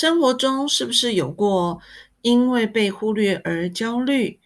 生活中是不是有过因为被忽略而焦虑？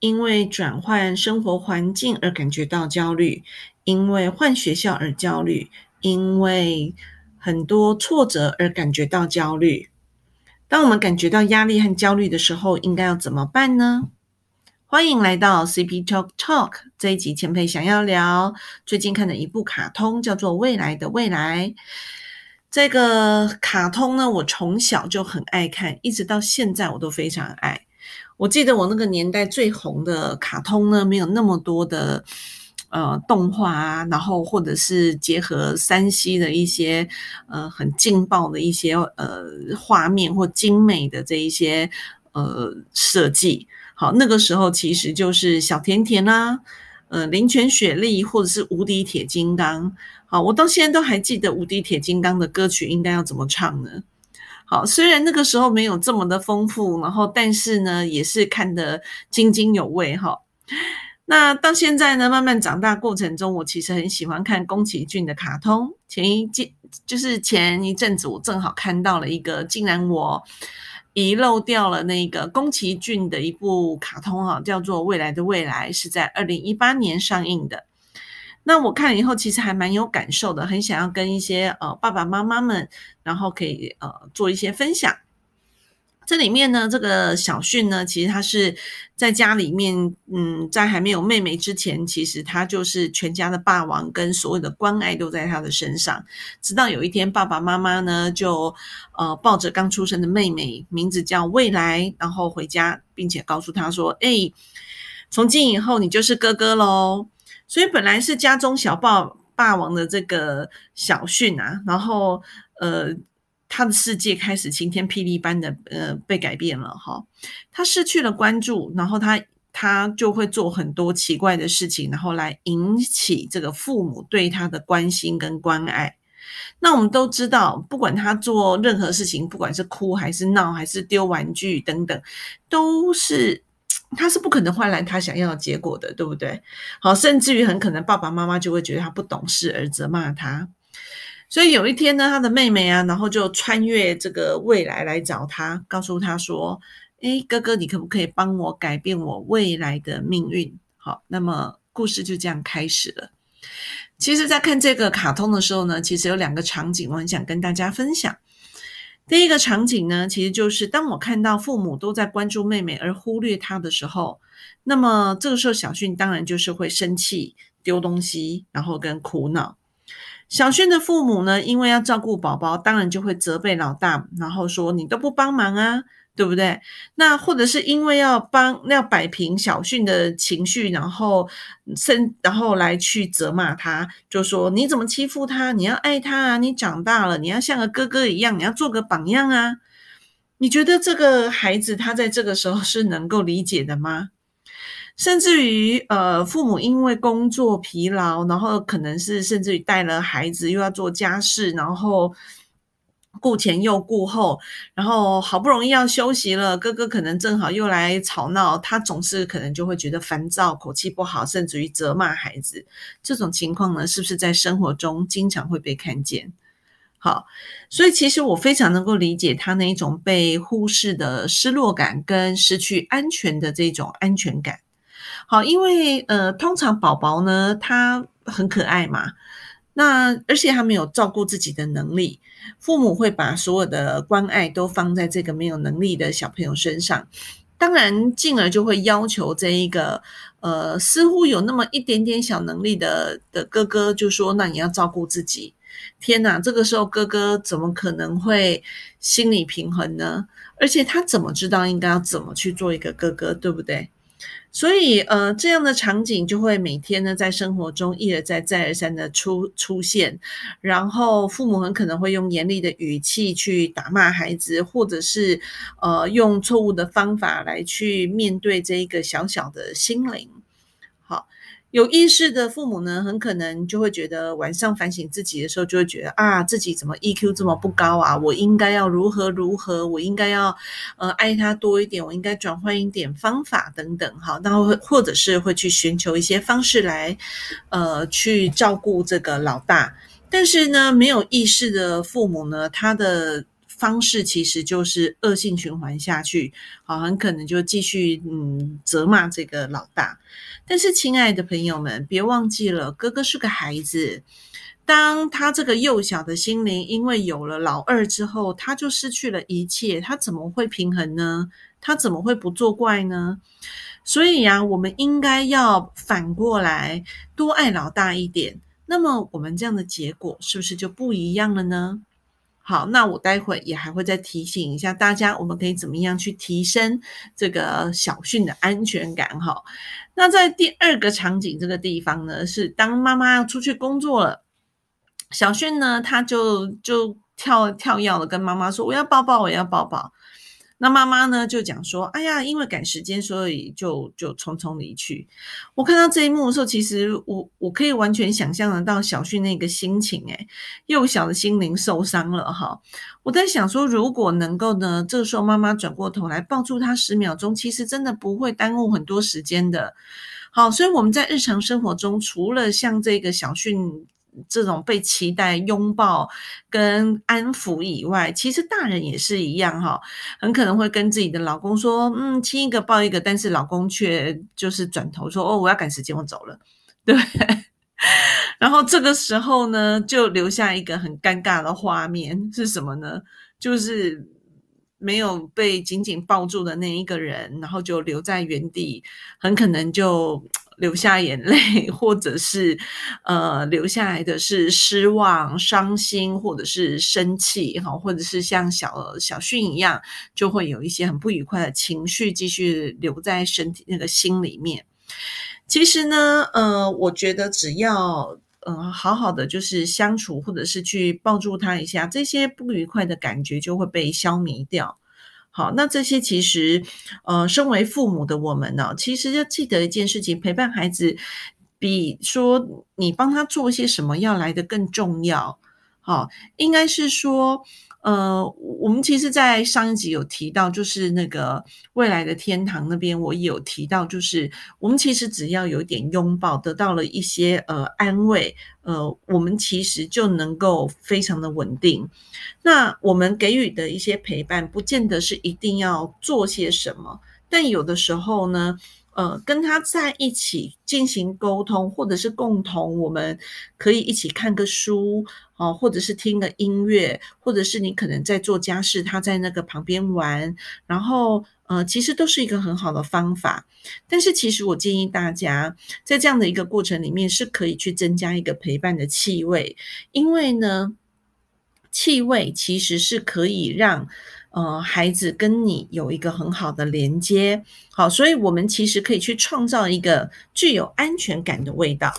因为转换生活环境而感觉到焦虑？因为换学校而焦虑？因为很多挫折而感觉到焦虑？当我们感觉到压力和焦虑的时候，应该要怎么办呢？欢迎来到 CP Talk Talk 这一集，前辈想要聊最近看的一部卡通，叫做《未来的未来》。这个卡通呢，我从小就很爱看，一直到现在我都非常爱。我记得我那个年代最红的卡通呢，没有那么多的呃动画啊，然后或者是结合山西的一些呃很劲爆的一些呃画面或精美的这一些呃设计。好，那个时候其实就是小甜甜啦，呃，林泉雪莉或者是无敌铁金刚。好，我到现在都还记得《无敌铁金刚》的歌曲应该要怎么唱呢？好，虽然那个时候没有这么的丰富，然后但是呢，也是看得津津有味哈。那到现在呢，慢慢长大过程中，我其实很喜欢看宫崎骏的卡通。前一季就是前一阵子，我正好看到了一个，竟然我遗漏掉了那个宫崎骏的一部卡通哈，叫做《未来的未来》，是在二零一八年上映的。那我看了以后，其实还蛮有感受的，很想要跟一些呃爸爸妈妈们，然后可以呃做一些分享。这里面呢，这个小训呢，其实他是在家里面，嗯，在还没有妹妹之前，其实他就是全家的霸王，跟所有的关爱都在他的身上。直到有一天，爸爸妈妈呢就呃抱着刚出生的妹妹，名字叫未来，然后回家，并且告诉他说：“哎，从今以后你就是哥哥喽。”所以本来是家中小霸霸王的这个小训啊，然后呃，他的世界开始晴天霹雳般的呃被改变了哈，他失去了关注，然后他他就会做很多奇怪的事情，然后来引起这个父母对他的关心跟关爱。那我们都知道，不管他做任何事情，不管是哭还是闹，还是丢玩具等等，都是。他是不可能换来他想要的结果的，对不对？好，甚至于很可能爸爸妈妈就会觉得他不懂事而责骂他。所以有一天呢，他的妹妹啊，然后就穿越这个未来来找他，告诉他说：“哎，哥哥，你可不可以帮我改变我未来的命运？”好，那么故事就这样开始了。其实，在看这个卡通的时候呢，其实有两个场景，我很想跟大家分享。第一个场景呢，其实就是当我看到父母都在关注妹妹而忽略她的时候，那么这个时候小训当然就是会生气、丢东西，然后跟苦恼。小训的父母呢，因为要照顾宝宝，当然就会责备老大，然后说你都不帮忙啊。对不对？那或者是因为要帮要摆平小训的情绪，然后生然后来去责骂他，就说你怎么欺负他？你要爱他啊！你长大了，你要像个哥哥一样，你要做个榜样啊！你觉得这个孩子他在这个时候是能够理解的吗？甚至于呃，父母因为工作疲劳，然后可能是甚至于带了孩子又要做家事，然后。顾前又顾后，然后好不容易要休息了，哥哥可能正好又来吵闹，他总是可能就会觉得烦躁，口气不好，甚至于责骂孩子。这种情况呢，是不是在生活中经常会被看见？好，所以其实我非常能够理解他那一种被忽视的失落感跟失去安全的这种安全感。好，因为呃，通常宝宝呢，他很可爱嘛。那而且他没有照顾自己的能力，父母会把所有的关爱都放在这个没有能力的小朋友身上，当然进而就会要求这一个呃似乎有那么一点点小能力的的哥哥，就说那你要照顾自己。天哪，这个时候哥哥怎么可能会心理平衡呢？而且他怎么知道应该要怎么去做一个哥哥，对不对？所以，呃，这样的场景就会每天呢，在生活中一而再、再而三的出出现。然后，父母很可能会用严厉的语气去打骂孩子，或者是呃，用错误的方法来去面对这一个小小的心灵。好有意识的父母呢，很可能就会觉得晚上反省自己的时候，就会觉得啊，自己怎么 EQ 这么不高啊？我应该要如何如何？我应该要呃爱他多一点，我应该转换一点方法等等哈。然后或者是会去寻求一些方式来呃去照顾这个老大。但是呢，没有意识的父母呢，他的方式其实就是恶性循环下去，好，很可能就继续嗯责骂这个老大。但是，亲爱的朋友们，别忘记了，哥哥是个孩子。当他这个幼小的心灵因为有了老二之后，他就失去了一切，他怎么会平衡呢？他怎么会不作怪呢？所以呀，我们应该要反过来多爱老大一点。那么，我们这样的结果是不是就不一样了呢？好，那我待会也还会再提醒一下大家，我们可以怎么样去提升这个小训的安全感？哈，那在第二个场景这个地方呢，是当妈妈要出去工作了。小迅呢，他就就跳跳跃的跟妈妈说：“我要抱抱，我要抱抱。”那妈妈呢就讲说：“哎呀，因为赶时间，所以就就匆匆离去。”我看到这一幕的时候，其实我我可以完全想象得到小旭那个心情，诶幼小的心灵受伤了哈。我在想说，如果能够呢，这个时候妈妈转过头来抱住他十秒钟，其实真的不会耽误很多时间的。好，所以我们在日常生活中，除了像这个小旭。这种被期待拥抱跟安抚以外，其实大人也是一样哈，很可能会跟自己的老公说，嗯，亲一个抱一个，但是老公却就是转头说，哦，我要赶时间，我走了，对。然后这个时候呢，就留下一个很尴尬的画面是什么呢？就是没有被紧紧抱住的那一个人，然后就留在原地，很可能就。流下眼泪，或者是呃留下来的是失望、伤心，或者是生气，哈，或者是像小小训一样，就会有一些很不愉快的情绪继续留在身体那个心里面。其实呢，呃，我觉得只要呃好好的就是相处，或者是去抱住他一下，这些不愉快的感觉就会被消弭掉。好，那这些其实，呃，身为父母的我们呢，其实要记得一件事情：陪伴孩子，比说你帮他做些什么要来的更重要。好，应该是说。呃，我们其实，在上一集有提到，就是那个未来的天堂那边，我也有提到，就是我们其实只要有一点拥抱，得到了一些呃安慰，呃，我们其实就能够非常的稳定。那我们给予的一些陪伴，不见得是一定要做些什么，但有的时候呢。呃，跟他在一起进行沟通，或者是共同，我们可以一起看个书，哦，或者是听个音乐，或者是你可能在做家事，他在那个旁边玩，然后呃，其实都是一个很好的方法。但是，其实我建议大家在这样的一个过程里面，是可以去增加一个陪伴的气味，因为呢，气味其实是可以让。呃，孩子跟你有一个很好的连接，好，所以我们其实可以去创造一个具有安全感的味道。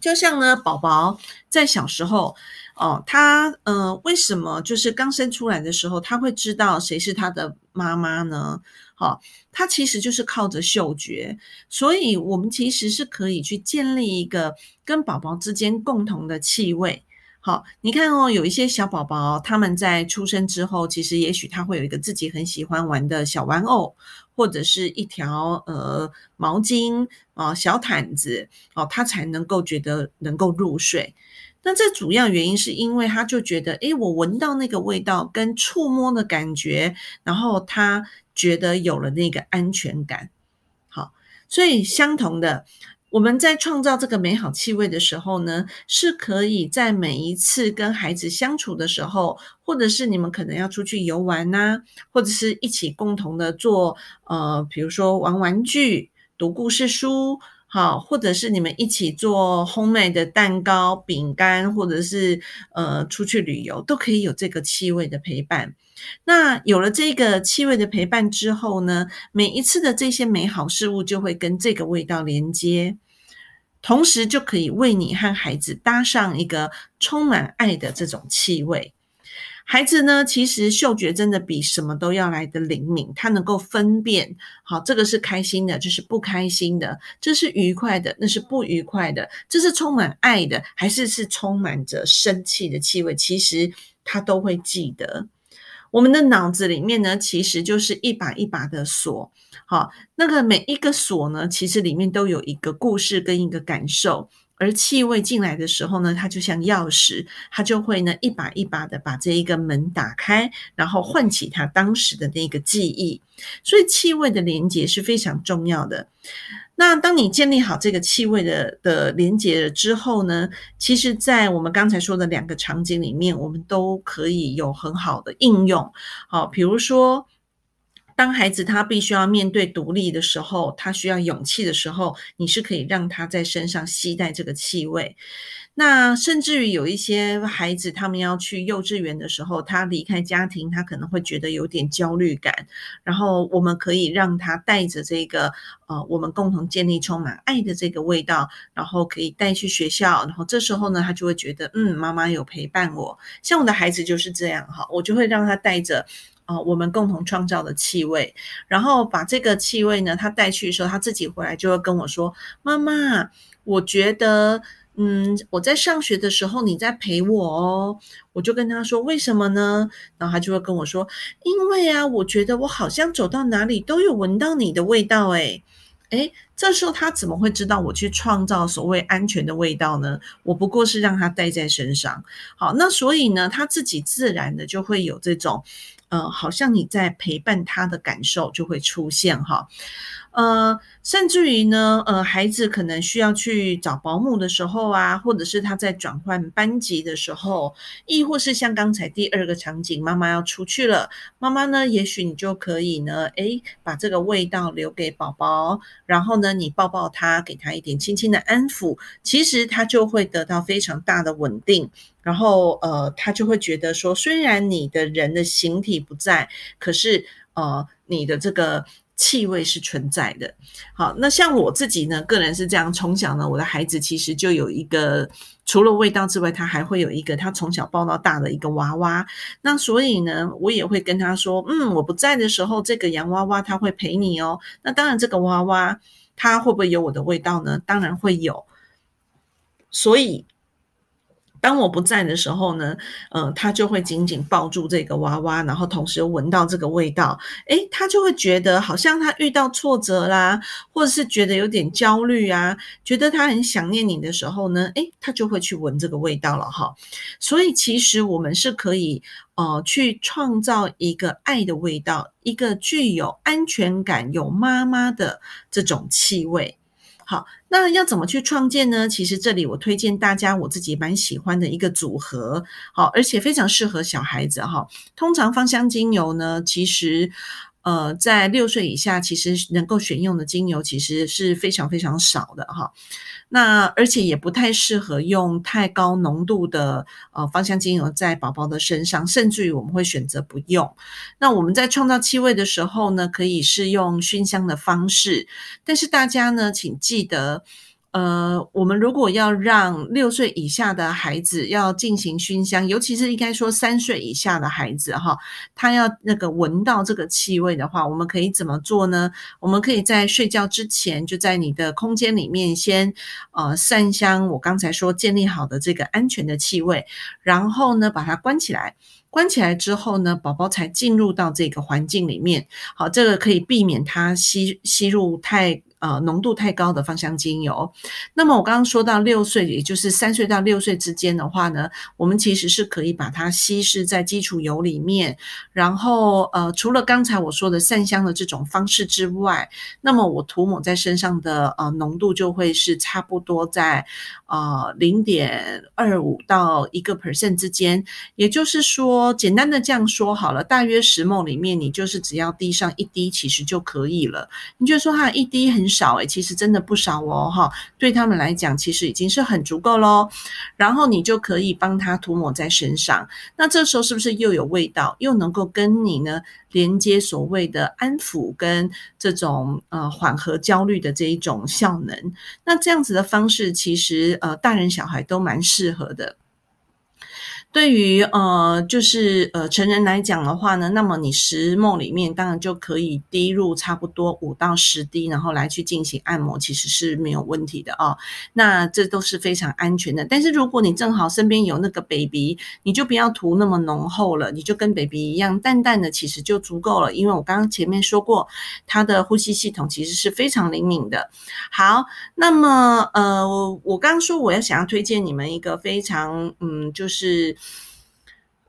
就像呢，宝宝在小时候，哦，他呃，为什么就是刚生出来的时候，他会知道谁是他的妈妈呢？好，他其实就是靠着嗅觉，所以我们其实是可以去建立一个跟宝宝之间共同的气味。好，你看哦，有一些小宝宝，他们在出生之后，其实也许他会有一个自己很喜欢玩的小玩偶，或者是一条呃毛巾啊小毯子哦，他才能够觉得能够入睡。那这主要原因是因为他就觉得，诶，我闻到那个味道跟触摸的感觉，然后他觉得有了那个安全感。好，所以相同的。我们在创造这个美好气味的时候呢，是可以在每一次跟孩子相处的时候，或者是你们可能要出去游玩呐，或者是一起共同的做，呃，比如说玩玩具、读故事书，好，或者是你们一起做烘焙的蛋糕、饼干，或者是呃出去旅游，都可以有这个气味的陪伴。那有了这个气味的陪伴之后呢，每一次的这些美好事物就会跟这个味道连接。同时就可以为你和孩子搭上一个充满爱的这种气味。孩子呢，其实嗅觉真的比什么都要来的灵敏，他能够分辨，好，这个是开心的，这是不开心的，这是愉快的，那是不愉快的，这是充满爱的，还是是充满着生气的气味，其实他都会记得。我们的脑子里面呢，其实就是一把一把的锁。好，那个每一个锁呢，其实里面都有一个故事跟一个感受。而气味进来的时候呢，它就像钥匙，它就会呢一把一把的把这一个门打开，然后唤起他当时的那个记忆。所以气味的连接是非常重要的。那当你建立好这个气味的的连接了之后呢，其实，在我们刚才说的两个场景里面，我们都可以有很好的应用。好，比如说。当孩子他必须要面对独立的时候，他需要勇气的时候，你是可以让他在身上携带这个气味。那甚至于有一些孩子，他们要去幼稚园的时候，他离开家庭，他可能会觉得有点焦虑感。然后我们可以让他带着这个呃，我们共同建立充满爱的这个味道，然后可以带去学校。然后这时候呢，他就会觉得，嗯，妈妈有陪伴我。像我的孩子就是这样哈，我就会让他带着。啊，我们共同创造的气味，然后把这个气味呢，他带去的时候，他自己回来就会跟我说：“妈妈，我觉得，嗯，我在上学的时候你在陪我哦。”我就跟他说：“为什么呢？”然后他就会跟我说：“因为啊，我觉得我好像走到哪里都有闻到你的味道。”诶诶这时候他怎么会知道我去创造所谓安全的味道呢？我不过是让他带在身上。好，那所以呢，他自己自然的就会有这种。呃，好像你在陪伴他的感受就会出现哈，呃，甚至于呢，呃，孩子可能需要去找保姆的时候啊，或者是他在转换班级的时候，亦或是像刚才第二个场景，妈妈要出去了，妈妈呢，也许你就可以呢，诶，把这个味道留给宝宝，然后呢，那你抱抱他，给他一点轻轻的安抚，其实他就会得到非常大的稳定。然后，呃，他就会觉得说，虽然你的人的形体不在，可是，呃，你的这个气味是存在的。好，那像我自己呢，个人是这样，从小呢，我的孩子其实就有一个，除了味道之外，他还会有一个他从小抱到大的一个娃娃。那所以呢，我也会跟他说，嗯，我不在的时候，这个洋娃娃他会陪你哦。那当然，这个娃娃它会不会有我的味道呢？当然会有。所以。当我不在的时候呢，呃，他就会紧紧抱住这个娃娃，然后同时闻到这个味道，诶，他就会觉得好像他遇到挫折啦，或者是觉得有点焦虑啊，觉得他很想念你的时候呢，诶，他就会去闻这个味道了哈。所以其实我们是可以呃去创造一个爱的味道，一个具有安全感、有妈妈的这种气味。好，那要怎么去创建呢？其实这里我推荐大家我自己蛮喜欢的一个组合，好，而且非常适合小孩子哈。通常芳香精油呢，其实。呃，在六岁以下，其实能够选用的精油其实是非常非常少的哈。那而且也不太适合用太高浓度的呃芳香精油在宝宝的身上，甚至于我们会选择不用。那我们在创造气味的时候呢，可以是用熏香的方式，但是大家呢，请记得。呃，我们如果要让六岁以下的孩子要进行熏香，尤其是应该说三岁以下的孩子哈，他要那个闻到这个气味的话，我们可以怎么做呢？我们可以在睡觉之前，就在你的空间里面先呃散香，我刚才说建立好的这个安全的气味，然后呢把它关起来，关起来之后呢，宝宝才进入到这个环境里面，好，这个可以避免他吸吸入太。呃，浓度太高的芳香精油。那么我刚刚说到六岁，也就是三岁到六岁之间的话呢，我们其实是可以把它稀释在基础油里面。然后呃，除了刚才我说的散香的这种方式之外，那么我涂抹在身上的呃浓度就会是差不多在呃零点二五到一个 percent 之间。也就是说，简单的这样说好了，大约十梦里面，你就是只要滴上一滴，其实就可以了。你就说它一滴很。少诶，其实真的不少哦，哈，对他们来讲，其实已经是很足够喽。然后你就可以帮他涂抹在身上，那这时候是不是又有味道，又能够跟你呢连接所谓的安抚跟这种呃缓和焦虑的这一种效能？那这样子的方式，其实呃大人小孩都蛮适合的。对于呃，就是呃成人来讲的话呢，那么你十梦里面当然就可以滴入差不多五到十滴，然后来去进行按摩，其实是没有问题的哦。那这都是非常安全的。但是如果你正好身边有那个 baby，你就不要涂那么浓厚了，你就跟 baby 一样淡淡的，其实就足够了。因为我刚刚前面说过，他的呼吸系统其实是非常灵敏的。好，那么呃，我刚刚说我要想要推荐你们一个非常嗯，就是。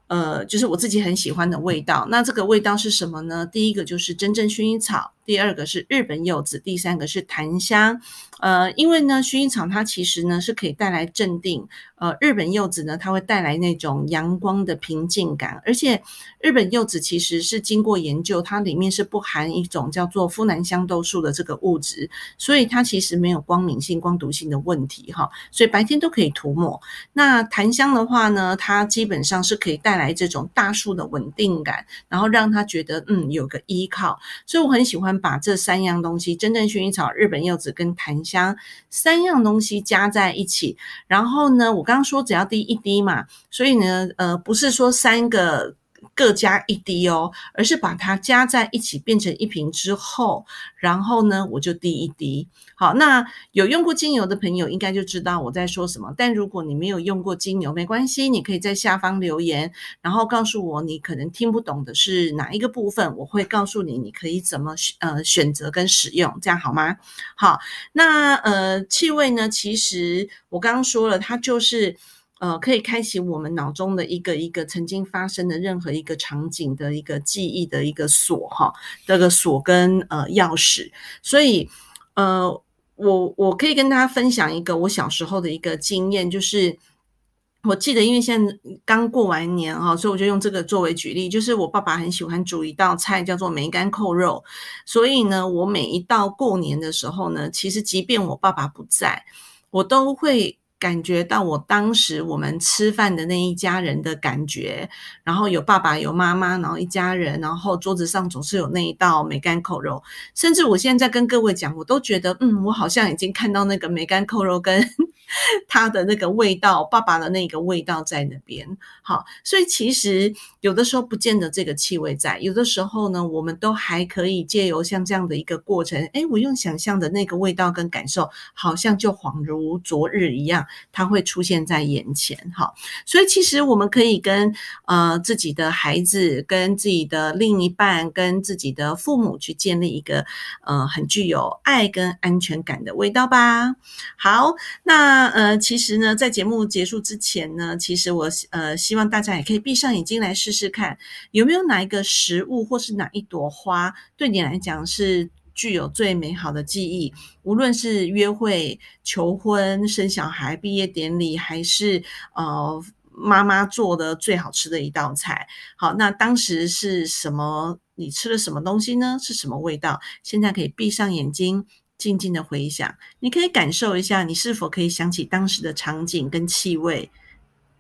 呃，就是我自己很喜欢的味道。那这个味道是什么呢？第一个就是真正薰衣草。第二个是日本柚子，第三个是檀香。呃，因为呢，薰衣草它其实呢是可以带来镇定，呃，日本柚子呢它会带来那种阳光的平静感，而且日本柚子其实是经过研究，它里面是不含一种叫做呋喃香豆素的这个物质，所以它其实没有光敏性、光毒性的问题哈，所以白天都可以涂抹。那檀香的话呢，它基本上是可以带来这种大树的稳定感，然后让他觉得嗯有个依靠，所以我很喜欢。把这三样东西——真正薰衣草、日本柚子跟檀香三样东西加在一起，然后呢，我刚刚说只要滴一滴嘛，所以呢，呃，不是说三个。各加一滴哦，而是把它加在一起变成一瓶之后，然后呢，我就滴一滴。好，那有用过精油的朋友应该就知道我在说什么。但如果你没有用过精油，没关系，你可以在下方留言，然后告诉我你可能听不懂的是哪一个部分，我会告诉你你可以怎么呃选择跟使用，这样好吗？好，那呃气味呢？其实我刚刚说了，它就是。呃，可以开启我们脑中的一个一个曾经发生的任何一个场景的一个记忆的一个锁哈，这个锁跟呃钥匙。所以呃，我我可以跟大家分享一个我小时候的一个经验，就是我记得，因为现在刚过完年哈，所以我就用这个作为举例，就是我爸爸很喜欢煮一道菜叫做梅干扣肉，所以呢，我每一到过年的时候呢，其实即便我爸爸不在，我都会。感觉到我当时我们吃饭的那一家人的感觉，然后有爸爸有妈妈，然后一家人，然后桌子上总是有那一道梅干扣肉，甚至我现在跟各位讲，我都觉得，嗯，我好像已经看到那个梅干扣肉跟。他的那个味道，爸爸的那个味道在那边。好，所以其实有的时候不见得这个气味在，有的时候呢，我们都还可以借由像这样的一个过程，哎，我用想象的那个味道跟感受，好像就恍如昨日一样，它会出现在眼前。好，所以其实我们可以跟呃自己的孩子、跟自己的另一半、跟自己的父母去建立一个呃很具有爱跟安全感的味道吧。好，那。那呃，其实呢，在节目结束之前呢，其实我呃希望大家也可以闭上眼睛来试试看，有没有哪一个食物或是哪一朵花对你来讲是具有最美好的记忆。无论是约会、求婚、生小孩、毕业典礼，还是呃妈妈做的最好吃的一道菜。好，那当时是什么？你吃了什么东西呢？是什么味道？现在可以闭上眼睛。静静的回想，你可以感受一下，你是否可以想起当时的场景跟气味，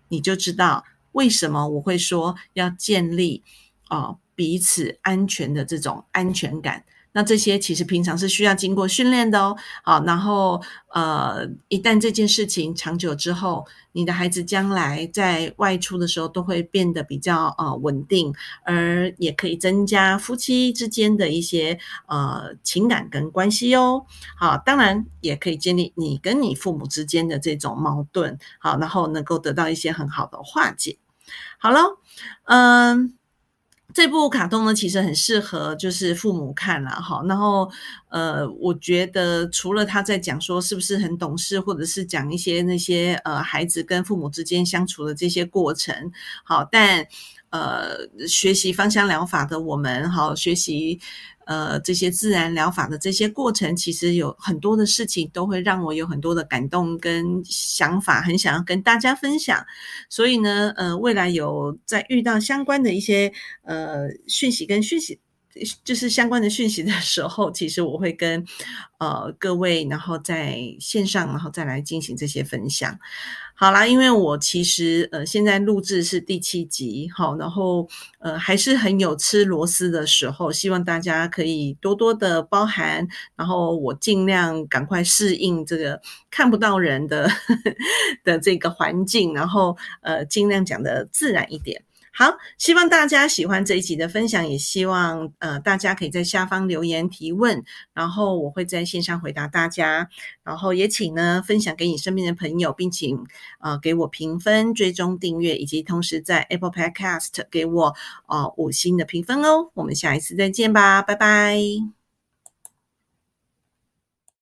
你就知道为什么我会说要建立啊彼此安全的这种安全感。那这些其实平常是需要经过训练的哦，好，然后呃，一旦这件事情长久之后，你的孩子将来在外出的时候都会变得比较呃稳定，而也可以增加夫妻之间的一些呃情感跟关系哦，好，当然也可以建立你跟你父母之间的这种矛盾，好，然后能够得到一些很好的化解。好了，嗯。这部卡通呢，其实很适合就是父母看了哈。然后，呃，我觉得除了他在讲说是不是很懂事，或者是讲一些那些呃孩子跟父母之间相处的这些过程，好，但呃，学习芳香疗法的我们，好学习。呃，这些自然疗法的这些过程，其实有很多的事情都会让我有很多的感动跟想法，很想要跟大家分享。所以呢，呃，未来有在遇到相关的一些呃讯息跟讯息就是相关的讯息的 时候，其实我会跟呃各位，然后在线上，然后再来进行这些分享。好啦，因为我其实呃现在录制是第七集，好，然后呃还是很有吃螺丝的时候，希望大家可以多多的包含，然后我尽量赶快适应这个看不到人的 的这个环境，然后呃尽量讲的自然一点。好，希望大家喜欢这一集的分享，也希望呃大家可以在下方留言提问，然后我会在线上回答大家，然后也请呢分享给你身边的朋友，并请呃给我评分、追踪、订阅，以及同时在 Apple Podcast 给我呃五星的评分哦。我们下一次再见吧，拜拜。